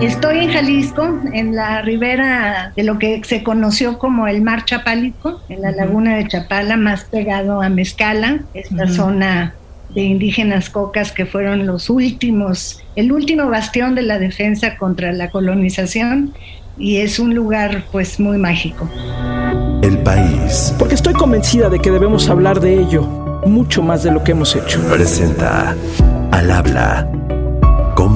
Estoy en Jalisco, en la ribera de lo que se conoció como el Mar Chapálico, en la laguna de Chapala, más pegado a Mezcala, esta zona de indígenas cocas que fueron los últimos, el último bastión de la defensa contra la colonización y es un lugar pues muy mágico. El país. Porque estoy convencida de que debemos hablar de ello mucho más de lo que hemos hecho. Presenta al habla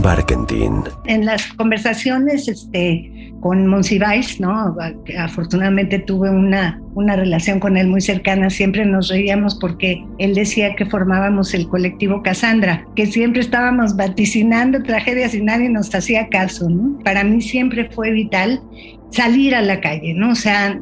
Barkentin. En las conversaciones este, con Monsiváis, ¿no? afortunadamente tuve una, una relación con él muy cercana, siempre nos reíamos porque él decía que formábamos el colectivo Cassandra, que siempre estábamos vaticinando tragedias y nadie nos hacía caso. ¿no? Para mí siempre fue vital salir a la calle, ¿no? O sea,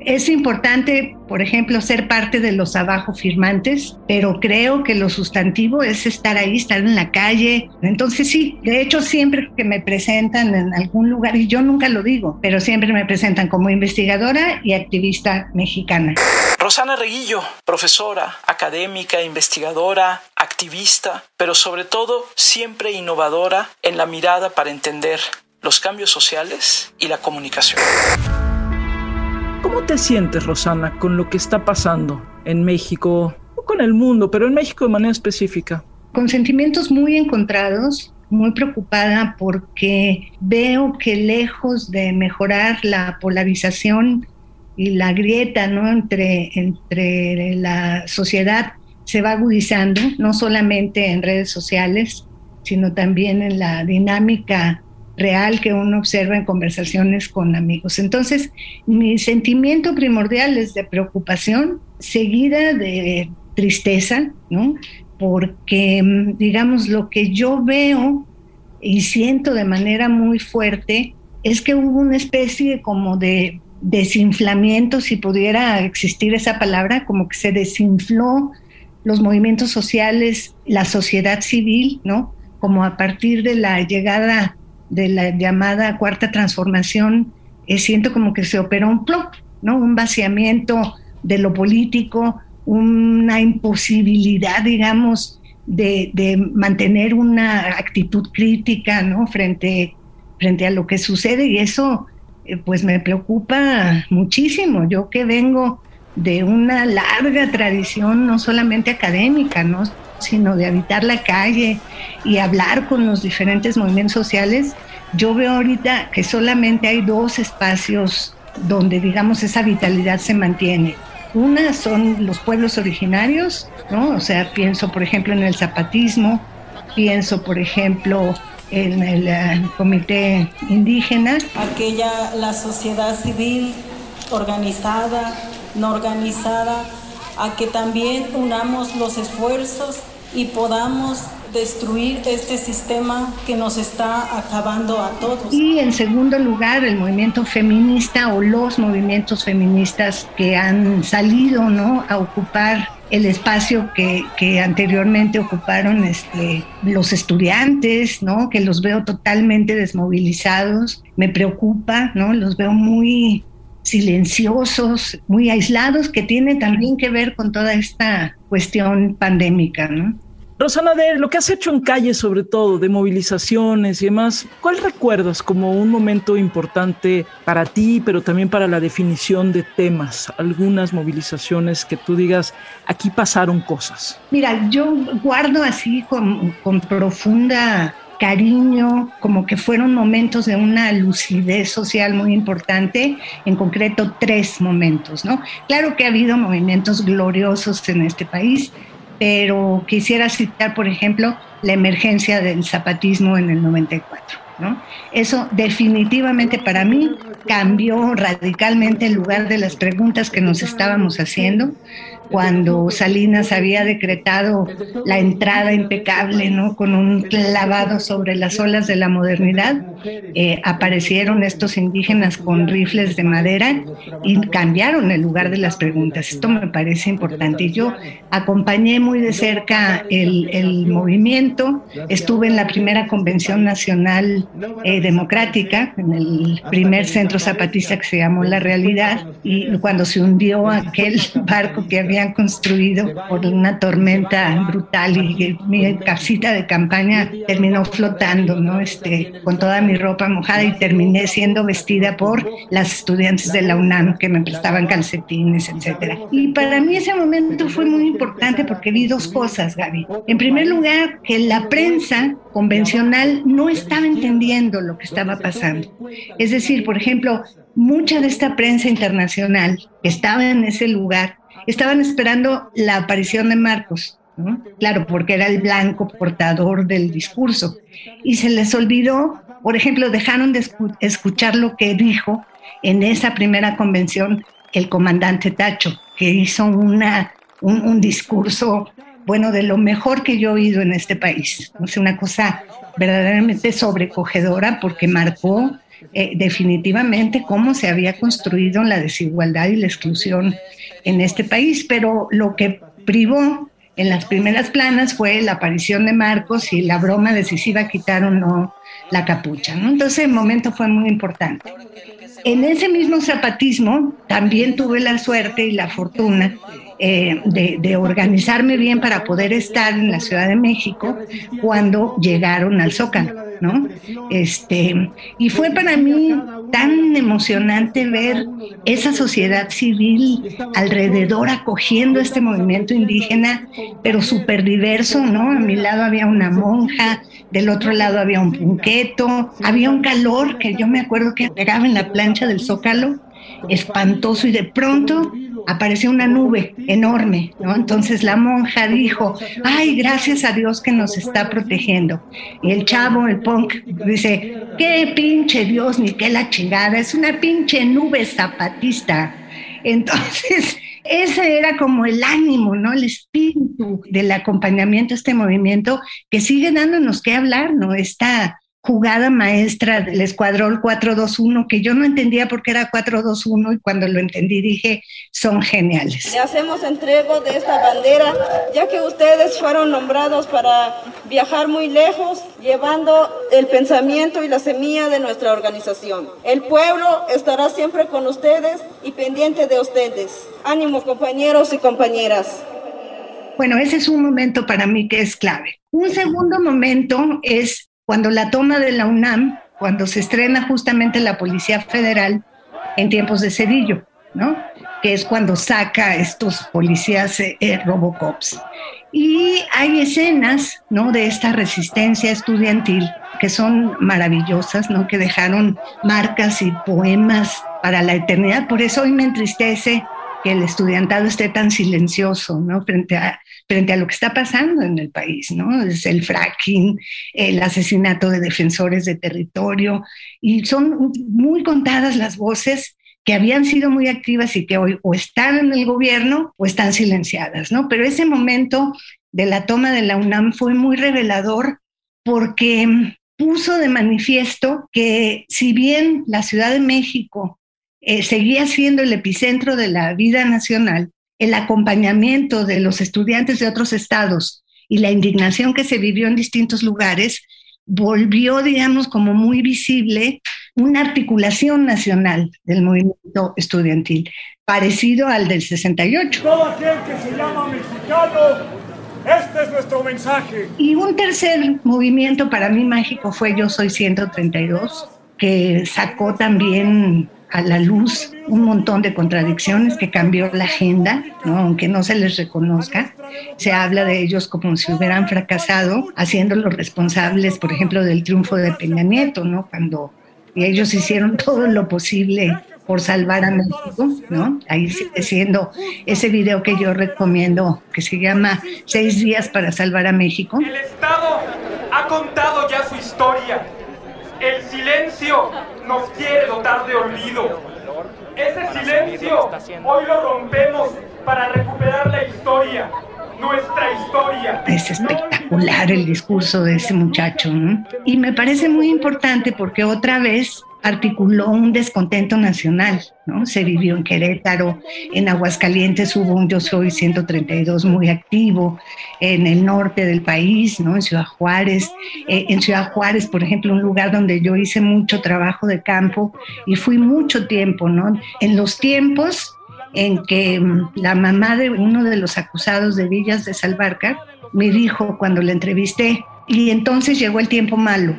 es importante, por ejemplo, ser parte de los abajo firmantes, pero creo que lo sustantivo es estar ahí, estar en la calle. Entonces sí, de hecho siempre que me presentan en algún lugar, y yo nunca lo digo, pero siempre me presentan como investigadora y activista mexicana. Rosana Reguillo, profesora, académica, investigadora, activista, pero sobre todo siempre innovadora en la mirada para entender los cambios sociales y la comunicación. ¿Cómo te sientes, Rosana, con lo que está pasando en México, o con el mundo, pero en México de manera específica? Con sentimientos muy encontrados, muy preocupada porque veo que lejos de mejorar la polarización y la grieta ¿no? entre, entre la sociedad se va agudizando, no solamente en redes sociales, sino también en la dinámica real que uno observa en conversaciones con amigos. Entonces, mi sentimiento primordial es de preocupación, seguida de tristeza, ¿no? Porque, digamos, lo que yo veo y siento de manera muy fuerte es que hubo una especie como de desinflamiento, si pudiera existir esa palabra, como que se desinfló los movimientos sociales, la sociedad civil, ¿no? Como a partir de la llegada de la llamada cuarta transformación, eh, siento como que se operó un plop, ¿no? Un vaciamiento de lo político, una imposibilidad, digamos, de, mantener una actitud crítica, ¿no? Frente, frente a lo que sucede y eso, eh, pues me preocupa muchísimo. Yo que vengo de una larga tradición, no solamente académica, ¿no? Sino de habitar la calle y hablar con los diferentes movimientos sociales, yo veo ahorita que solamente hay dos espacios donde, digamos, esa vitalidad se mantiene. Una son los pueblos originarios, ¿no? O sea, pienso, por ejemplo, en el zapatismo, pienso, por ejemplo, en el, eh, comité indígena. Aquella, la sociedad civil organizada, no organizada, a que también unamos los esfuerzos y podamos destruir este sistema que nos está acabando a todos. Y en segundo lugar, el movimiento feminista o los movimientos feministas que han salido ¿no? a ocupar el espacio que, que anteriormente ocuparon este, los estudiantes, ¿no? que los veo totalmente desmovilizados, me preocupa, ¿no? los veo muy silenciosos, muy aislados, que tiene también que ver con toda esta cuestión pandémica, ¿no? Rosana, de lo que has hecho en calle, sobre todo, de movilizaciones y demás, ¿cuál recuerdas como un momento importante para ti, pero también para la definición de temas? Algunas movilizaciones que tú digas, aquí pasaron cosas. Mira, yo guardo así con, con profunda cariño, como que fueron momentos de una lucidez social muy importante, en concreto tres momentos, ¿no? Claro que ha habido movimientos gloriosos en este país, pero quisiera citar, por ejemplo, la emergencia del zapatismo en el 94. ¿no? Eso definitivamente para mí cambió radicalmente el lugar de las preguntas que nos estábamos haciendo cuando Salinas había decretado la entrada impecable, ¿no? Con un clavado sobre las olas de la modernidad, eh, aparecieron estos indígenas con rifles de madera y cambiaron el lugar de las preguntas. Esto me parece importante. Yo acompañé muy de cerca el, el movimiento, estuve en la primera convención nacional eh, democrática, en el primer centro zapatista que se llamó La Realidad, y cuando se hundió aquel barco que había habían construido por una tormenta brutal y mi casita de campaña terminó flotando, ¿no? Este, con toda mi ropa mojada y terminé siendo vestida por las estudiantes de la UNAM que me prestaban calcetines, etcétera. Y para mí ese momento fue muy importante porque vi dos cosas, Gaby. En primer lugar, que la prensa convencional no estaba entendiendo lo que estaba pasando. Es decir, por ejemplo, mucha de esta prensa internacional que estaba en ese lugar estaban esperando la aparición de Marcos, claro, porque era el blanco portador del discurso, y se les olvidó, por ejemplo, dejaron de escuchar lo que dijo en esa primera convención el comandante Tacho, que hizo una, un, discurso, bueno, de lo mejor que yo he oído en este país, ¿no? una cosa verdaderamente sobrecogedora porque marcó eh, definitivamente cómo se había construido la desigualdad y la exclusión en este país, pero lo que privó en las primeras planas fue la aparición de Marcos y la broma de si quitar o no la capucha. ¿no? Entonces el momento fue muy importante. En ese mismo zapatismo también tuve la suerte y la fortuna eh, de, de, organizarme bien para poder estar en la Ciudad de México cuando llegaron al Zócalo. ¿no? Este, y fue para mí tan emocionante ver esa sociedad civil alrededor acogiendo este movimiento indígena, pero súper diverso, ¿no? A mi lado había una monja, del otro lado había un punqueto, había un calor que yo me acuerdo que pegaba en la plancha del zócalo, espantoso, y de pronto apareció una nube enorme, ¿no? Entonces la monja dijo, ay, gracias a Dios que nos está protegiendo. Y el chavo, el punk, dice, qué pinche Dios, ni qué la chingada, es una pinche nube zapatista. Entonces, ese era como el ánimo, ¿no? El espíritu del acompañamiento a este movimiento que sigue dándonos que hablar, ¿no? Está jugada maestra del escuadrón 421 que yo no entendía por qué era 421 y cuando lo entendí dije, son geniales. Le hacemos entrego de esta bandera ya que ustedes fueron nombrados para viajar muy lejos llevando el pensamiento y la semilla de nuestra organización. El pueblo estará siempre con ustedes y pendiente de ustedes. Ánimo compañeros y compañeras. Bueno, ese es un momento para mí que es clave. Un segundo momento es cuando la toma de la UNAM, cuando se estrena justamente la Policía Federal en tiempos de Cedillo, ¿no? Que es cuando saca estos policías eh, eh, Robocops. Y hay escenas, ¿no? De esta resistencia estudiantil que son maravillosas, ¿no? Que dejaron marcas y poemas para la eternidad. Por eso hoy me entristece que el estudiantado esté tan silencioso, ¿no? Frente a, frente a lo que está pasando en el país, ¿no? Es el fracking, el asesinato de defensores de territorio, y son muy contadas las voces que habían sido muy activas y que hoy o están en el gobierno o están silenciadas, ¿no? Pero ese momento de la toma de la UNAM fue muy revelador porque puso de manifiesto que si bien la Ciudad de México eh, seguía siendo el epicentro de la vida nacional, el acompañamiento de los estudiantes de otros estados y la indignación que se vivió en distintos lugares, volvió, digamos, como muy visible una articulación nacional del movimiento estudiantil, parecido al del 68. Todo aquel que se llama mexicano, este es nuestro mensaje. Y un tercer movimiento para mí mágico fue Yo Soy 132, que sacó también a la luz un montón de contradicciones que cambió la agenda, ¿no? aunque no se les reconozca. Se habla de ellos como si hubieran fracasado, haciéndolos responsables, por ejemplo, del triunfo de Peña Nieto, ¿no? cuando ellos hicieron todo lo posible por salvar a México, ¿no? Ahí sigue siendo ese video que yo recomiendo, que se llama Seis días para salvar a México. El Estado ha contado ya su historia. El silencio nos quiere dotar de olvido. Ese silencio hoy lo rompemos para recuperar la historia, nuestra historia. Es espectacular el discurso de ese muchacho. ¿no? Y me parece muy importante porque otra vez articuló un descontento nacional, ¿no? Se vivió en Querétaro, en Aguascalientes hubo un Yo Soy 132 muy activo, en el norte del país, ¿no? En Ciudad Juárez, eh, en Ciudad Juárez, por ejemplo, un lugar donde yo hice mucho trabajo de campo y fui mucho tiempo, ¿no? En los tiempos en que mm, la mamá de uno de los acusados de Villas de Salvarca me dijo cuando la entrevisté, y entonces llegó el tiempo malo.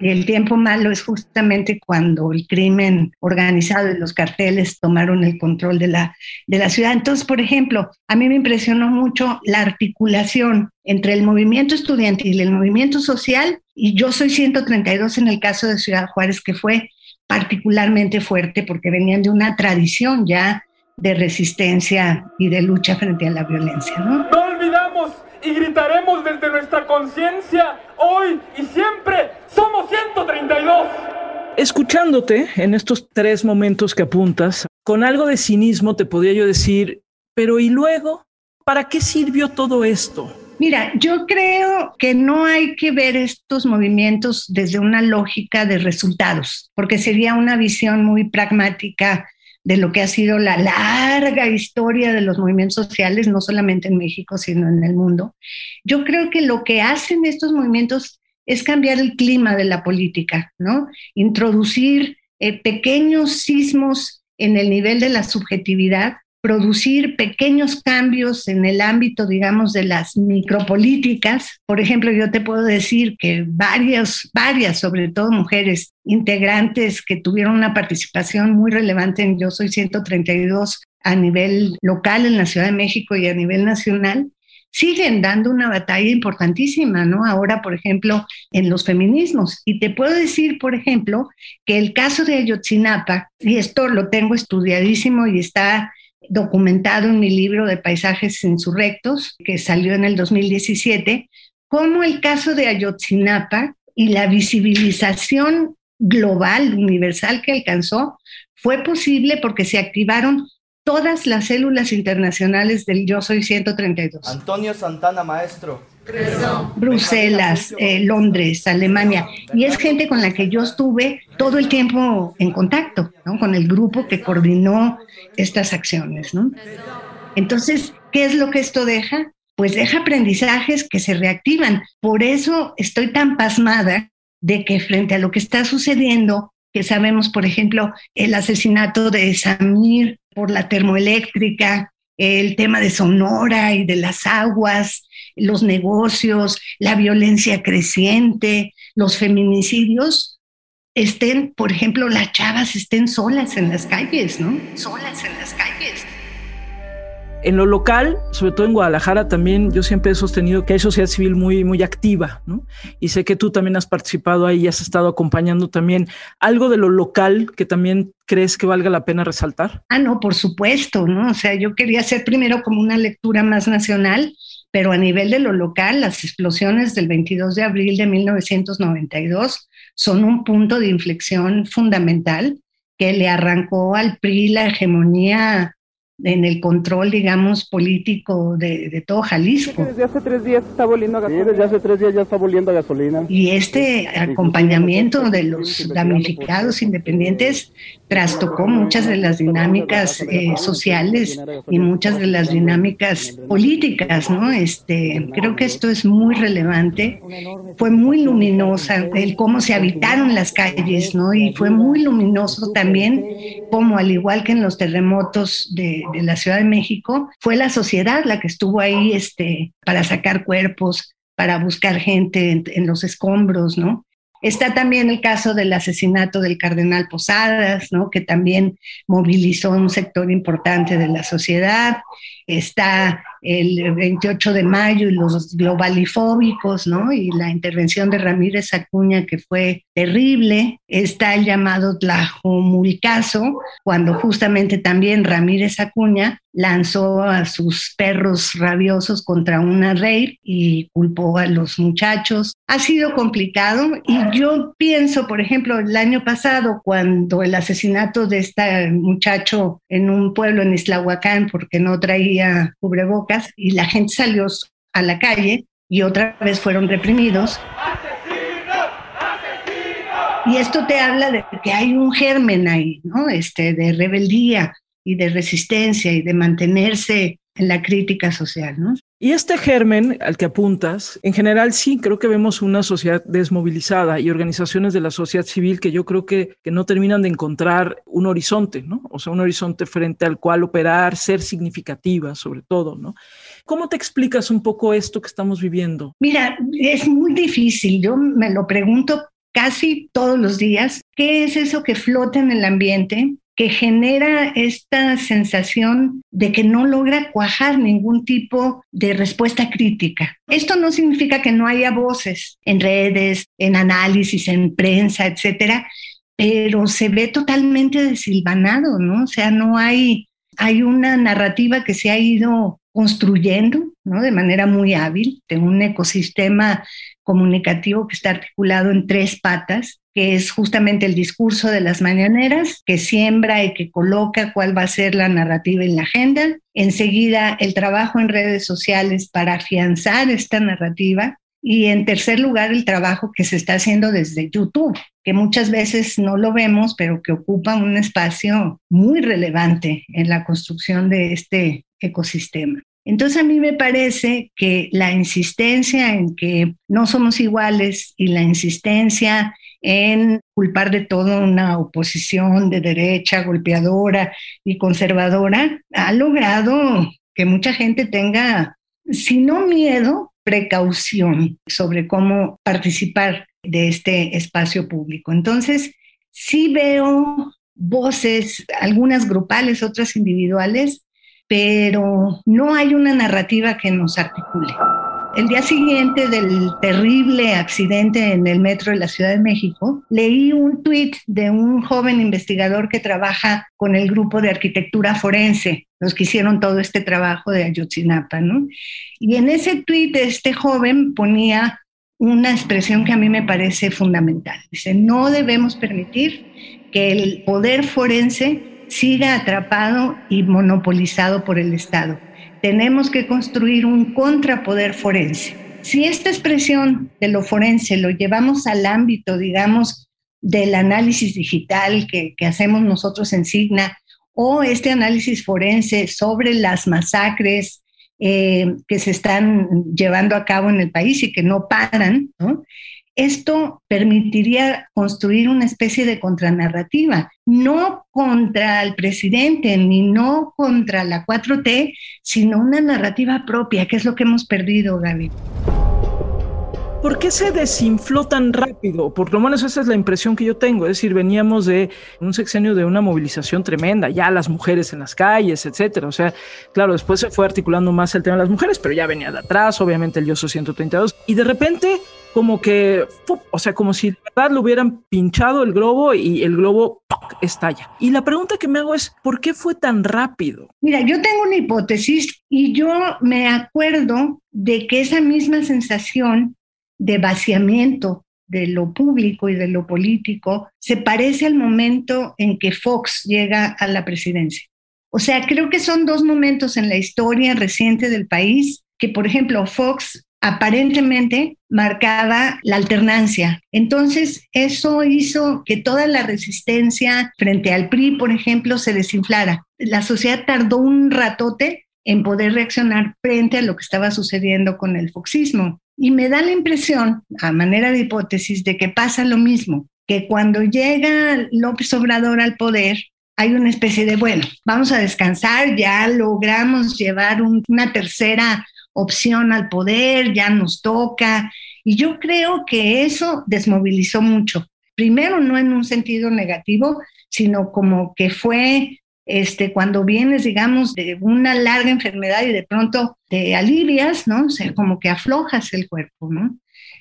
El tiempo malo es justamente cuando el crimen organizado y los carteles tomaron el control de la, de la ciudad. Entonces, por ejemplo, a mí me impresionó mucho la articulación entre el movimiento estudiantil y el movimiento social, y yo soy 132 en el caso de Ciudad Juárez, que fue particularmente fuerte porque venían de una tradición ya de resistencia y de lucha frente a la violencia. No, no y gritaremos desde nuestra conciencia hoy y siempre, somos 132. Escuchándote en estos tres momentos que apuntas, con algo de cinismo te podría yo decir, pero ¿y luego? ¿Para qué sirvió todo esto? Mira, yo creo que no hay que ver estos movimientos desde una lógica de resultados, porque sería una visión muy pragmática de lo que ha sido la larga historia de los movimientos sociales, no solamente en México, sino en el mundo. Yo creo que lo que hacen estos movimientos es cambiar el clima de la política, ¿no? Introducir eh, pequeños sismos en el nivel de la subjetividad producir pequeños cambios en el ámbito, digamos, de las micropolíticas. Por ejemplo, yo te puedo decir que varias, varias, sobre todo mujeres integrantes que tuvieron una participación muy relevante en Yo Soy 132 a nivel local en la Ciudad de México y a nivel nacional, siguen dando una batalla importantísima, ¿no? Ahora, por ejemplo, en los feminismos. Y te puedo decir, por ejemplo, que el caso de Ayotzinapa, y esto lo tengo estudiadísimo y está documentado en mi libro de paisajes insurrectos, que salió en el 2017, cómo el caso de Ayotzinapa y la visibilización global, universal que alcanzó, fue posible porque se activaron todas las células internacionales del Yo Soy 132. Antonio Santana, maestro. Bruselas, eh, Londres, Alemania. Y es gente con la que yo estuve todo el tiempo en contacto, con el grupo que coordinó estas acciones. Entonces, ¿qué es lo que esto deja? Pues deja aprendizajes que se reactivan. Por eso estoy tan pasmada de que frente a lo que está sucediendo, que sabemos, por ejemplo, el asesinato de Samir por la termoeléctrica, el tema de Sonora y de las aguas, los negocios, la violencia creciente, los feminicidios, estén, por ejemplo, las chavas estén solas en las calles, ¿no? Solas en las calles. En lo local, sobre todo en Guadalajara, también yo siempre he sostenido que hay sociedad civil muy, muy activa, ¿no? Y sé que tú también has participado ahí y has estado acompañando también. ¿Algo de lo local que también crees que valga la pena resaltar? Ah, no, por supuesto, ¿no? O sea, yo quería hacer primero como una lectura más nacional, pero a nivel de lo local, las explosiones del 22 de abril de 1992 son un punto de inflexión fundamental que le arrancó al PRI la hegemonía en el control, digamos, político de, todo Jalisco. Desde hace tres días está volviendo a gasolina. Sí, desde hace tres días ya está volviendo a gasolina. Y este acompañamiento de los damnificados independientes trastocó muchas de las dinámicas eh, sociales y muchas de las dinámicas políticas, ¿no? Este, creo que esto es muy relevante. Fue muy luminosa el cómo se habitaron las calles, ¿no? Y fue muy luminoso también como al igual que en los terremotos de, la Ciudad de México, fue la sociedad la que estuvo ahí este, para sacar cuerpos, para buscar gente en, en los escombros, ¿no? Está también el caso del asesinato del cardenal Posadas, ¿no? que también movilizó un sector importante de la sociedad. Está el 28 de mayo y los globalifóbicos, ¿no? Y la intervención de Ramírez Acuña, que fue terrible. Está el llamado Tlajomulcaso, cuando justamente también Ramírez Acuña lanzó a sus perros rabiosos contra una rey y culpó a los muchachos. Ha sido complicado y yo pienso, por ejemplo, el año pasado, cuando el asesinato de este muchacho en un pueblo en Islahuacán, porque no traía cubrebocas, y la gente salió a la calle y otra vez fueron reprimidos. Y esto te habla de que hay un germen ahí, ¿no? Este, de rebeldía y de resistencia y de mantenerse en la crítica social, ¿no? Y este germen al que apuntas, en general sí, creo que vemos una sociedad desmovilizada y organizaciones de la sociedad civil que yo creo que, que no terminan de encontrar un horizonte, ¿no? O sea, un horizonte frente al cual operar, ser significativa sobre todo, ¿no? ¿Cómo te explicas un poco esto que estamos viviendo? Mira, es muy difícil, yo me lo pregunto casi todos los días, ¿qué es eso que flota en el ambiente? Que genera esta sensación de que no logra cuajar ningún tipo de respuesta crítica. Esto no significa que no haya voces en redes, en análisis, en prensa, etcétera, pero se ve totalmente desilvanado, ¿no? O sea, no hay, hay una narrativa que se ha ido construyendo. De manera muy hábil, de un ecosistema comunicativo que está articulado en tres patas, que es justamente el discurso de las mañaneras, que siembra y que coloca cuál va a ser la narrativa en la agenda. Enseguida, el trabajo en redes sociales para afianzar esta narrativa. Y en tercer lugar, el trabajo que se está haciendo desde YouTube, que muchas veces no lo vemos, pero que ocupa un espacio muy relevante en la construcción de este ecosistema. Entonces a mí me parece que la insistencia en que no somos iguales y la insistencia en culpar de todo una oposición de derecha, golpeadora y conservadora, ha logrado que mucha gente tenga, si no miedo, precaución sobre cómo participar de este espacio público. Entonces, sí veo voces, algunas grupales, otras individuales, pero no hay una narrativa que nos articule. El día siguiente del terrible accidente en el metro de la Ciudad de México, leí un tuit de un joven investigador que trabaja con el grupo de arquitectura forense, los que hicieron todo este trabajo de Ayotzinapa, ¿no? Y en ese tuit este joven ponía una expresión que a mí me parece fundamental. Dice, no debemos permitir que el poder forense siga atrapado y monopolizado por el Estado tenemos que construir un contrapoder forense. Si esta expresión de lo forense lo llevamos al ámbito, digamos, del análisis digital que, hacemos nosotros en Signa, o este análisis forense sobre las masacres eh, que se están llevando a cabo en el país y que no paran, ¿no? Esto permitiría construir una especie de contranarrativa, no contra el presidente ni no contra la 4T, sino una narrativa propia, que es lo que hemos perdido, Gaby. ¿Por qué se desinfló tan rápido? Por lo menos esa es la impresión que yo tengo. Es decir, veníamos de un sexenio de una movilización tremenda, ya las mujeres en las calles, etcétera. O sea, claro, después se fue articulando más el tema de las mujeres, pero ya venía de atrás, obviamente el Yoso 132. Y de repente como que, o sea, como si de verdad lo hubieran pinchado el globo y el globo estalla. Y la pregunta que me hago es, ¿por qué fue tan rápido? Mira, yo tengo una hipótesis y yo me acuerdo de que esa misma sensación de vaciamiento de lo público y de lo político se parece al momento en que Fox llega a la presidencia. O sea, creo que son dos momentos en la historia reciente del país que, por ejemplo, Fox aparentemente marcaba la alternancia. Entonces, eso hizo que toda la resistencia frente al PRI, por ejemplo, se desinflara. La sociedad tardó un ratote en poder reaccionar frente a lo que estaba sucediendo con el foxismo. Y me da la impresión, a manera de hipótesis, de que pasa lo mismo, que cuando llega López Obrador al poder, hay una especie de, bueno, vamos a descansar, ya logramos llevar una tercera opción al poder, ya nos toca. Y yo creo que eso desmovilizó mucho. Primero, no en un sentido negativo, sino como que fue este, cuando vienes, digamos, de una larga enfermedad y de pronto te alivias, ¿no? O sea, como que aflojas el cuerpo, ¿no?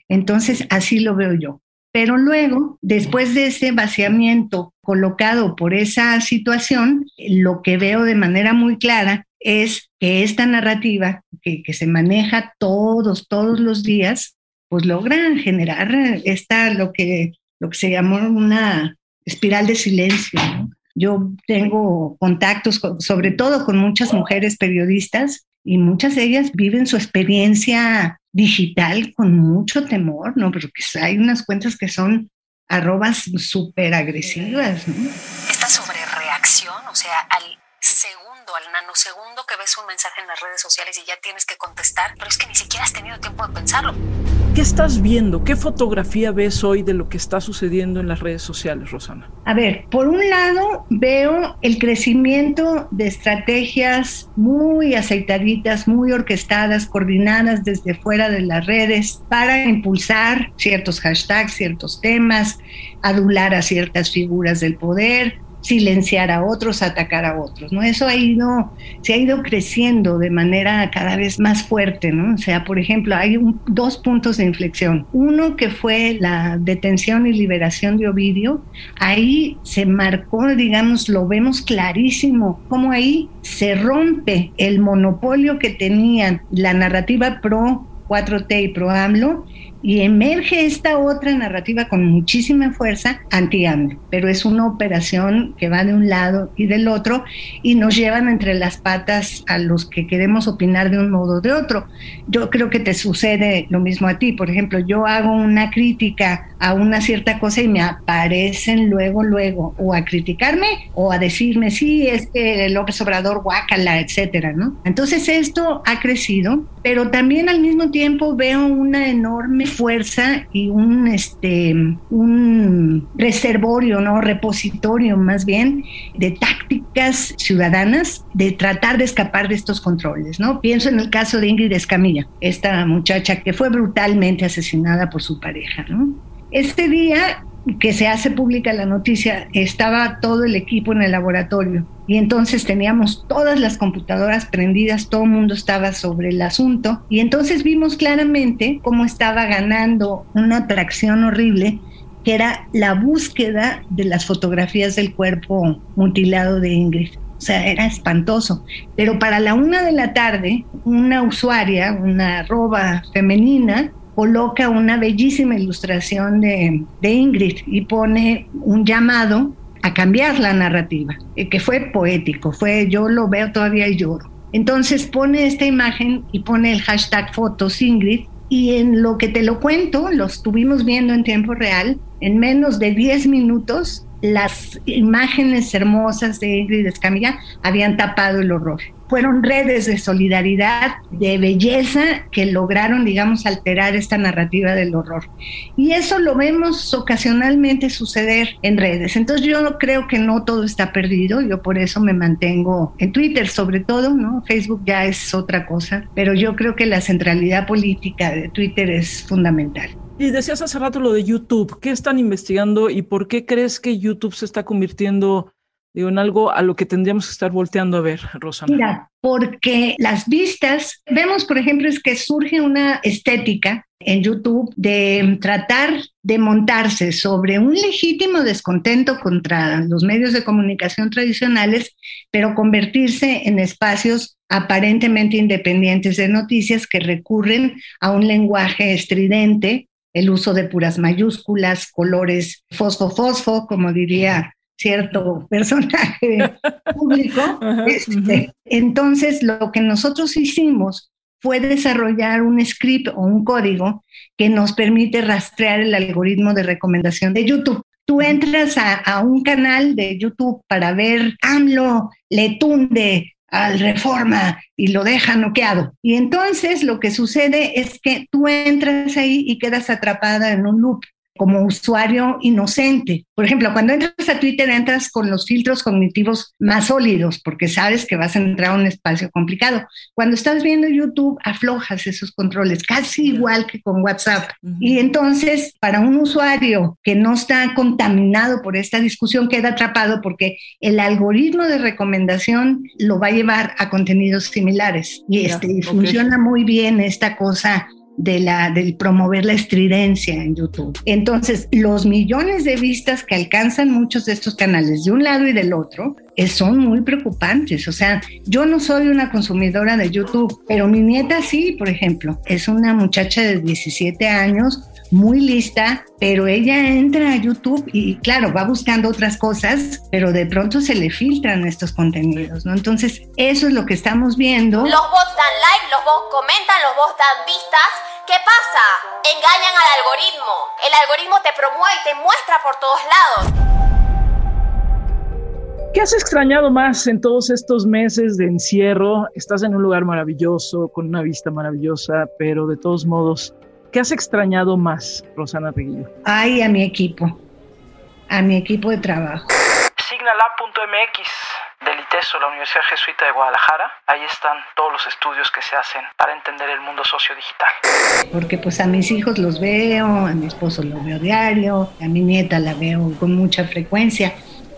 Entonces, así lo veo yo. Pero luego, después de ese vaciamiento colocado por esa situación, lo que veo de manera muy clara es que esta narrativa que, se maneja todos, todos los días, pues logra generar esta, lo que, lo que se llamó una espiral de silencio. Yo tengo contactos, sobre todo con muchas mujeres periodistas, y muchas de ellas viven su experiencia digital con mucho temor, ¿no? Pero que hay unas cuentas que son arrobas súper agresivas, ¿no? Esta sobrereacción, segundo, que ves un mensaje en las redes sociales y ya tienes que contestar, pero es que ni siquiera has tenido tiempo de pensarlo. ¿Qué estás viendo? ¿Qué fotografía ves hoy de lo que está sucediendo en las redes sociales, Rosana? A ver, por un lado veo el crecimiento de estrategias muy aceitaditas, muy orquestadas, coordinadas desde fuera de las redes para impulsar ciertos hashtags, ciertos temas, adular a ciertas figuras del poder, silenciar a otros, atacar a otros, ¿no? Eso ha ido, se ha ido creciendo de manera cada vez más fuerte, ¿no? O sea, por ejemplo, hay dos puntos de inflexión. Uno que fue la detención y liberación de Ovidio, ahí se marcó, digamos, lo vemos clarísimo, como ahí se rompe el monopolio que tenían la narrativa pro 4T y pro AMLO y emerge esta otra narrativa con muchísima fuerza anti pero es una operación que va de un lado y del otro y nos llevan entre las patas a los que queremos opinar de un modo o de otro. Yo creo que te sucede lo mismo a ti, por ejemplo, yo hago una crítica a una cierta cosa y me aparecen luego, luego, o a criticarme o a decirme, sí, es que López Obrador guácala, etcétera, ¿no? Entonces esto ha crecido, pero también al mismo tiempo veo una enorme fuerza y un, este, un reservorio, ¿no? Repositorio más bien de tácticas ciudadanas de tratar de escapar de estos controles, ¿no? Pienso en el caso de Ingrid Escamilla, esta muchacha que fue brutalmente asesinada por su pareja, ¿no? Este día que se hace pública la noticia, estaba todo el equipo en el laboratorio y entonces teníamos todas las computadoras prendidas, todo el mundo estaba sobre el asunto y entonces vimos claramente cómo estaba ganando una atracción horrible que era la búsqueda de las fotografías del cuerpo mutilado de Ingrid. O sea, era espantoso. Pero para la una de la tarde, una usuaria, una arroba femenina, coloca una bellísima ilustración de, Ingrid y pone un llamado a cambiar la narrativa, eh, que fue poético, fue yo lo veo todavía y lloro. Entonces pone esta imagen y pone el hashtag fotos Ingrid y en lo que te lo cuento, lo estuvimos viendo en tiempo real, en menos de 10 minutos las imágenes hermosas de Ingrid Escamilla habían tapado el horror fueron redes de solidaridad, de belleza, que lograron, digamos, alterar esta narrativa del horror. Y eso lo vemos ocasionalmente suceder en redes. Entonces yo creo que no todo está perdido, yo por eso me mantengo en Twitter sobre todo, ¿no? Facebook ya es otra cosa, pero yo creo que la centralidad política de Twitter es fundamental. Y decías hace rato lo de YouTube, ¿qué están investigando y por qué crees que YouTube se está convirtiendo digo, en algo a lo que tendríamos que estar volteando a ver, Rosana. Mira, porque las vistas, vemos, por ejemplo, es que surge una estética en YouTube de tratar de montarse sobre un legítimo descontento contra los medios de comunicación tradicionales, pero convertirse en espacios aparentemente independientes de noticias que recurren a un lenguaje estridente, el uso de puras mayúsculas, colores fosfo-fosfo, como diría cierto personaje público. Este, entonces, lo que nosotros hicimos fue desarrollar un script o un código que nos permite rastrear el algoritmo de recomendación de YouTube. Tú entras a, a un canal de YouTube para ver AMLO le tunde al reforma y lo deja noqueado. Y entonces lo que sucede es que tú entras ahí y quedas atrapada en un loop como usuario inocente. Por ejemplo, cuando entras a Twitter entras con los filtros cognitivos más sólidos porque sabes que vas a entrar a un espacio complicado. Cuando estás viendo YouTube aflojas esos controles, casi igual que con WhatsApp. Y entonces, para un usuario que no está contaminado por esta discusión, queda atrapado porque el algoritmo de recomendación lo va a llevar a contenidos similares. Y, este, funciona muy bien esta cosa de la, del promover la estridencia en YouTube. Entonces, los millones de vistas que alcanzan muchos de estos canales de un lado y del otro eh, son muy preocupantes. O sea, yo no soy una consumidora de YouTube, pero mi nieta sí, por ejemplo, es una muchacha de 17 años muy lista, pero ella entra a YouTube y claro, va buscando otras cosas, pero de pronto se le filtran estos contenidos, ¿no? Entonces, eso es lo que estamos viendo. Los bots dan like, los bots comentan, los bots dan vistas. ¿Qué pasa? Engañan al algoritmo. El algoritmo te promueve y te muestra por todos lados. ¿Qué has extrañado más en todos estos meses de encierro? Estás en un lugar maravilloso, con una vista maravillosa, pero de todos modos, ¿qué has extrañado más, Rosana Reguillo? Ay, a mi equipo, a mi equipo de trabajo. Signalab.mx del ITESO, la Universidad Jesuita de Guadalajara. Ahí están todos los estudios que se hacen para entender el mundo sociodigital. Porque pues a mis hijos los veo, a mi esposo lo veo diario, a mi nieta la veo con mucha frecuencia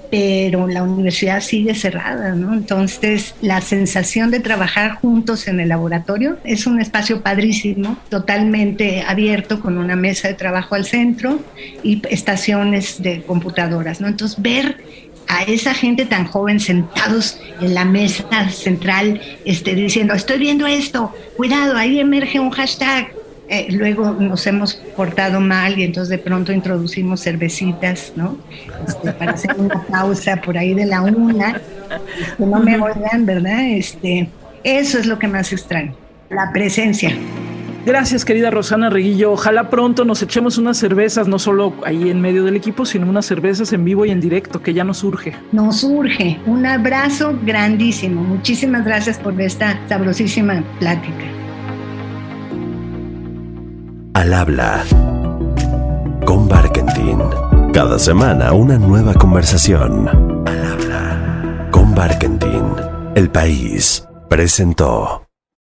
pero la universidad sigue cerrada, ¿no? Entonces, la sensación de trabajar juntos en el laboratorio es un espacio padrísimo, totalmente abierto, con una mesa de trabajo al centro y estaciones de computadoras, ¿no? Entonces, ver a esa gente tan joven sentados en la mesa central, este, diciendo, estoy viendo esto, cuidado, ahí emerge un hashtag, eh, luego nos hemos portado mal y entonces de pronto introducimos cervecitas, ¿no? Este, para hacer una pausa por ahí de la una, que no me oigan, ¿verdad? Este, eso es lo que más extraño, la presencia. Gracias, querida Rosana Reguillo. Ojalá pronto nos echemos unas cervezas, no solo ahí en medio del equipo, sino unas cervezas en vivo y en directo, que ya nos urge. Nos urge. Un abrazo grandísimo. Muchísimas gracias por esta sabrosísima plática. Al habla con Barkentin. Cada semana una nueva conversación. Al habla con Barkentin. El país presentó.